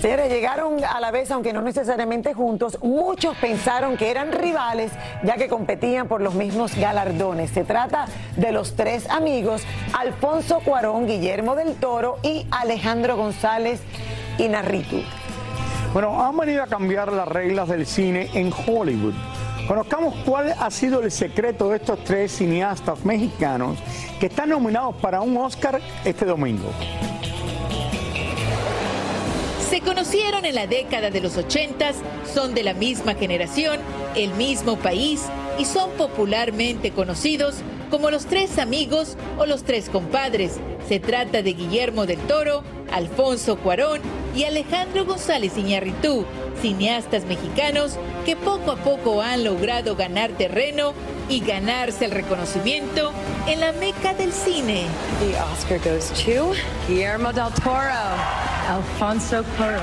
Señores, llegaron a la vez, aunque no necesariamente juntos. Muchos pensaron que eran rivales, ya que competían por los mismos galardones. Se trata de los tres amigos, Alfonso Cuarón, Guillermo del Toro y Alejandro González Inarritu. Bueno, han venido a cambiar las reglas del cine en Hollywood. Conozcamos cuál ha sido el secreto de estos tres cineastas mexicanos que están nominados para un Oscar este domingo. Se conocieron en la década de los 80, son de la misma generación, el mismo país y son popularmente conocidos como los tres amigos o los tres compadres. Se trata de Guillermo del Toro, Alfonso Cuarón y Alejandro González Iñarritú, cineastas mexicanos que poco a poco han logrado ganar terreno y ganarse el reconocimiento en la meca del cine. The Oscar goes to Guillermo del Toro, Alfonso Cuarón.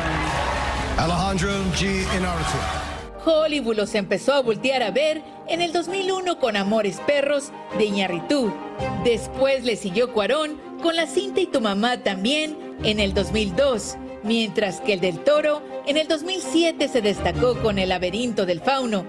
Alejandro G. Inarritu. Hollywood los empezó a voltear a ver en el 2001 con Amores Perros de Iñarritu. Después le siguió Cuarón con La cinta y tu mamá también en el 2002, mientras que el del Toro en el 2007 se destacó con El laberinto del fauno.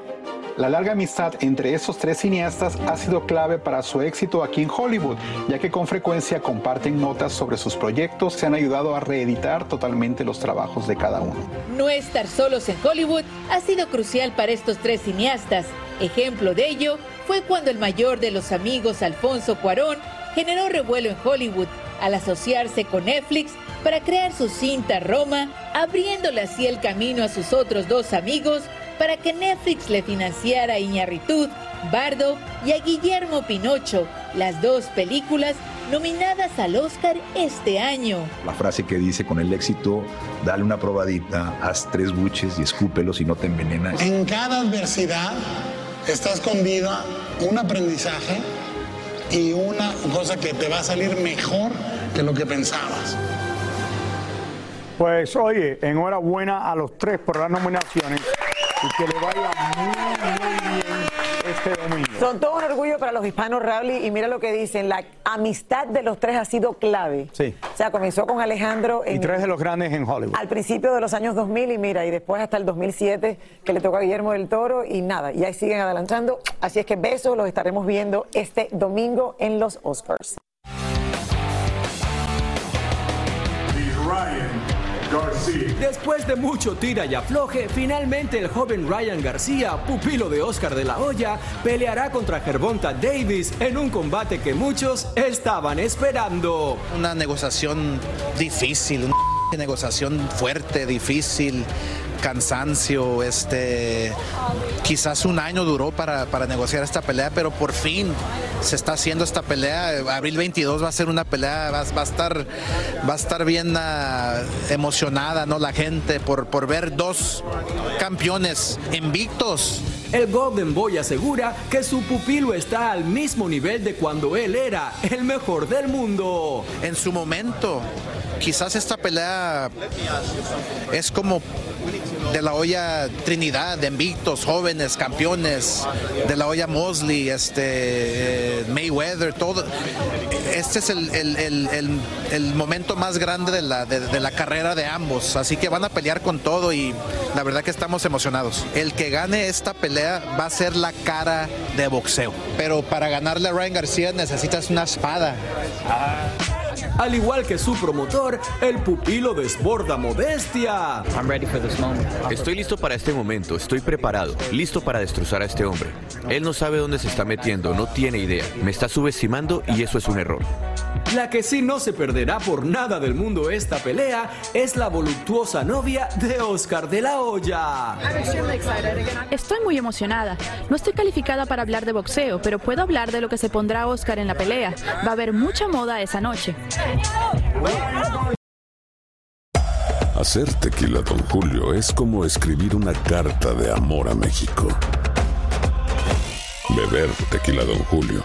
La larga amistad entre esos tres cineastas ha sido clave para su éxito aquí en Hollywood, ya que con frecuencia comparten notas sobre sus proyectos, se han ayudado a reeditar totalmente los trabajos de cada uno. No estar solos en Hollywood ha sido crucial para estos tres cineastas. Ejemplo de ello fue cuando el mayor de los amigos, Alfonso Cuarón, generó revuelo en Hollywood al asociarse con Netflix para crear su cinta Roma, abriéndole así el camino a sus otros dos amigos para que Netflix le financiara a Iñarritud, Bardo y a Guillermo Pinocho, las dos películas nominadas al Oscar este año. La frase que dice con el éxito, dale una probadita, haz tres buches y escúpelos y no te envenenas. En cada adversidad está escondida un aprendizaje y una cosa que te va a salir mejor que lo que pensabas. Pues oye, enhorabuena a los tres por las nominaciones y que le vaya muy, muy bien este domingo. Son todo un orgullo para los hispanos, Raúl, y mira lo que dicen, la amistad de los tres ha sido clave. Sí. O sea, comenzó con Alejandro Y tres de los grandes en Hollywood. al principio de los años 2000 y mira, y después hasta el 2007 que le tocó a Guillermo del Toro y nada, y ahí siguen adelantando. Así es que besos, los estaremos viendo este domingo en los Oscars. Después de mucho tira y afloje, finalmente el joven Ryan García, pupilo de Oscar de la Hoya, peleará contra Gervonta Davis en un combate que muchos estaban esperando. Una negociación difícil, una negociación fuerte, difícil, cansancio, este, quizás un año duró para, para negociar esta pelea, pero por fin se está haciendo esta pelea. Abril 22 va a ser una pelea, va, va a estar, va a estar bien ah, emocionada, ¿no? La gente por, por ver dos campeones invictos. El Golden Boy asegura que su pupilo está al mismo nivel de cuando él era el mejor del mundo. En su momento, quizás esta pelea es como de la olla Trinidad, de invictos, jóvenes, campeones, de la olla Mosley, este, eh, Mayweather, todo. Este es el, el- el- el- momento más grande de la, de la carrera de ambos, así que van a pelear con todo y la verdad que estamos emocionados. El que gane esta pelea va a ser la cara de boxeo, pero para ganarle a Ryan García necesitas una espada. Al igual que su promotor, el pupilo desborda modestia. Estoy listo para este momento, estoy preparado, listo para destrozar a este hombre. Él no sabe dónde se está metiendo, no tiene idea. Me está subestimando y eso es un error. La que sí no se perderá por nada del mundo esta pelea es la voluptuosa novia de Oscar de la Hoya. Estoy muy emocionada. No estoy calificada para hablar de boxeo, pero puedo hablar de lo que se pondrá Oscar en la pelea. Va a haber mucha moda esa noche. Hacer tequila, Don Julio, es como escribir una carta de amor a México. Beber tequila, Don Julio,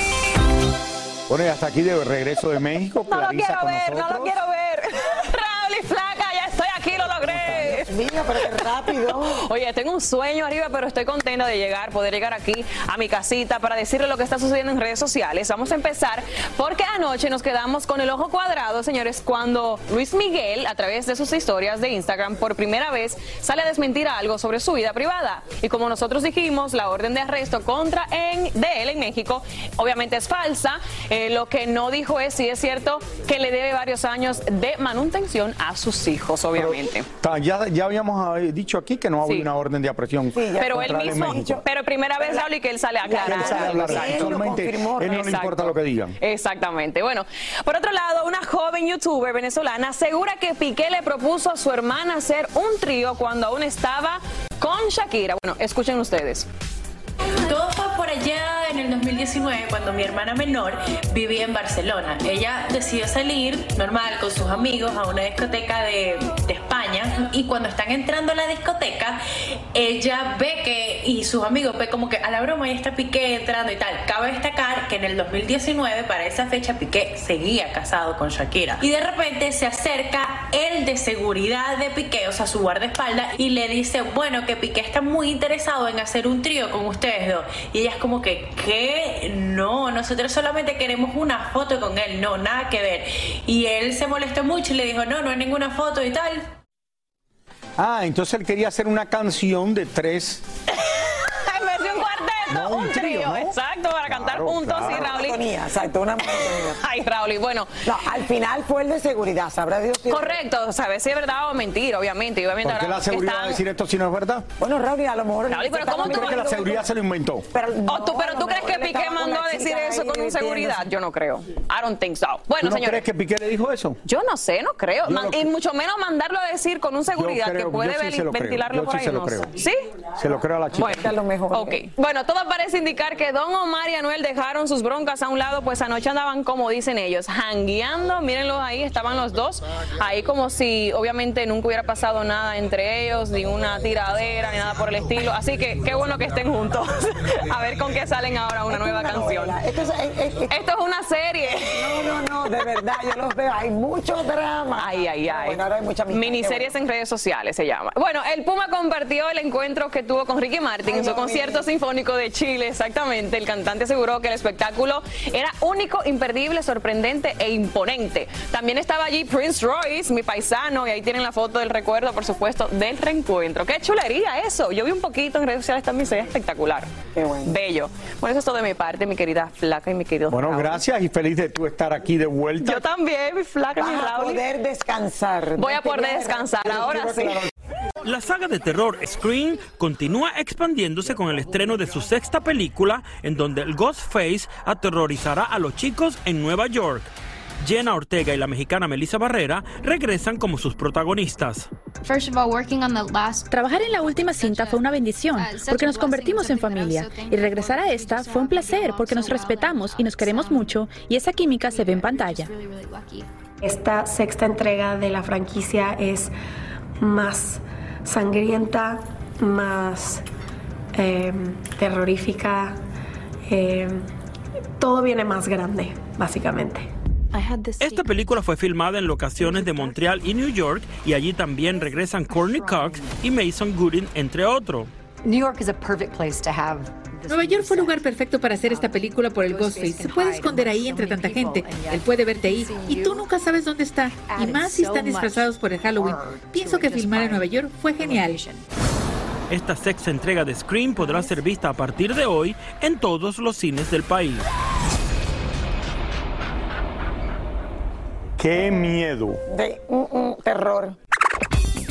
Bueno, y hasta aquí de regreso de México. No lo Clarisa quiero con ver, no lo nosotros. quiero ver. Logré. Dios mío, pero qué rápido. Oye, tengo un sueño arriba, pero estoy contenta de llegar, poder llegar aquí a mi casita para decirle lo que está sucediendo en redes sociales. Vamos a empezar porque anoche nos quedamos con el ojo cuadrado, señores, cuando Luis Miguel, a través de sus historias de Instagram, por primera vez sale a desmentir algo sobre su vida privada. Y como nosotros dijimos, la orden de arresto contra en, de él en México obviamente es falsa. Eh, lo que no dijo es si es cierto que le debe varios años de manutención a sus hijos, obviamente. Ya, ya habíamos eh, dicho aquí que no había Sí. una orden de aprehensión. Pero él mismo, pero primera vez, Raúl, y que él sale a aclarar. Él sale a hablar. algo, sí. Solamente él no le importa lo que digan. Exactamente. Bueno, por otro lado, una joven youtuber venezolana asegura que Piqué le propuso a su hermana hacer un trío cuando aún estaba con Shakira. Bueno, escuchen ustedes. Todo allá en el 2019 cuando mi hermana menor vivía en Barcelona. Ella decidió salir normal con sus amigos a una discoteca de, de España y cuando están entrando a la discoteca ella ve que y sus amigos ve como que a la broma ya está Piqué entrando y tal. Cabe destacar que en el 2019 para esa fecha Piqué seguía casado con Shakira y de repente se acerca el de seguridad de Piqué, o sea su guardaespaldas y le dice bueno que Piqué está muy interesado en hacer un trío con ustedes dos y ella es como que ¿qué? No, nosotros solamente queremos una foto con él, no, nada que ver y él se molestó mucho y le dijo no, no hay ninguna foto y tal Ah, entonces él quería hacer una canción de tres. En vez de un cuarteto, No, un Exacto, para cantar juntos claro. y Raúl. Exacto, una monotonía. Ay, Raúl, bueno. No, al final fue el de seguridad, sabrá Dios. si- Correcto, sabes si es verdad o mentira, obviamente. obviamente ¿Por qué la seguridad va a decir esto si no es verdad? Bueno, Raúl, a lo mejor. Raúl, pero ¿cómo tú ¿Crees que la seguridad se lo inventó? Pero, ¿O tú, pero tú crees que Piqué mandó a decir eso con un seguridad? Yo no creo. I don't think so. Bueno, ¿Tú no señores. crees que Piqué le dijo eso? Yo no sé, no creo. Man- lo y mucho menos mandarlo a decir con un seguridad creo- que puede sí lo ventilarlo por sí ahí. se lo creo. ¿Sí? Se lo creo a la chica. Bueno, ok. Bueno, todo parece indicar que Don Omar y Anuel dejaron sus broncas a un lado, pues anoche andaban, como dicen ellos, jangueando. Mírenlos ahí, estaban los dos. Ahí como si obviamente nunca hubiera pasado nada entre ellos, ni una tiradera, ni nada por el estilo. Así que qué bueno que estén juntos. a ver con qué salen ahora una nueva canción. Esto es, es- es- Esto es una serie. No, no, no, de verdad, yo los veo. Hay mucho drama. Ay, ay, ay. Bueno, ahora hay mucha amistad, Miniseries en redes sociales se llama. Bueno, el Puma compartió el encuentro que tuvo con Ricky Martin en su concierto sinfónico de Chile. Exactamente. El cantante aseguró que el espectáculo era único, imperdible, sorprendente e imponente. También estaba allí Prince Royce, mi paisano, y ahí tienen la foto del recuerdo, por supuesto, del reencuentro. ¡Qué chulería eso! Yo vi un poquito en redes sociales también, se ve espectacular. Bello. Bueno, eso es todo de mi parte, mi querida Flaca y mi querido Bueno, Raúl. gracias y feliz de tú estar aquí de vuelta. Yo también, mi Flaca, mi Vas a Raúl. poder descansar. Voy a poder descansar, ahora sí. La saga de terror Scream continúa expandiéndose con el estreno de su sexta película, en donde el Ghostface aterrorizará a los chicos en Nueva York. Jenna Ortega y la mexicana Melissa Barrera regresan como sus protagonistas. Trabajar en la última cinta fue una bendición porque nos convertimos en familia y regresar a esta fue un placer porque nos respetamos y nos queremos mucho y esa química se ve en pantalla. Esta sexta entrega de la franquicia es más sangrienta, más eh, terrorífica. eh, todo viene más grande, básicamente. Esta película fue filmada en locaciones de Montreal y New York y allí también regresan Courtney Cox y Mason Gooding, entre otros. New York is a perfect place to have Nueva York fue el lugar perfecto para hacer esta película por el Ghostface. Se puede esconder ahí entre tanta gente. Él puede verte ahí y tú nunca sabes dónde está. Y más si están disfrazados por el Halloween. Pienso que filmar en Nueva York fue genial. Esta sexta entrega de Scream podrá ser vista a partir de hoy en todos los cines del país. ¡Qué miedo! De terror.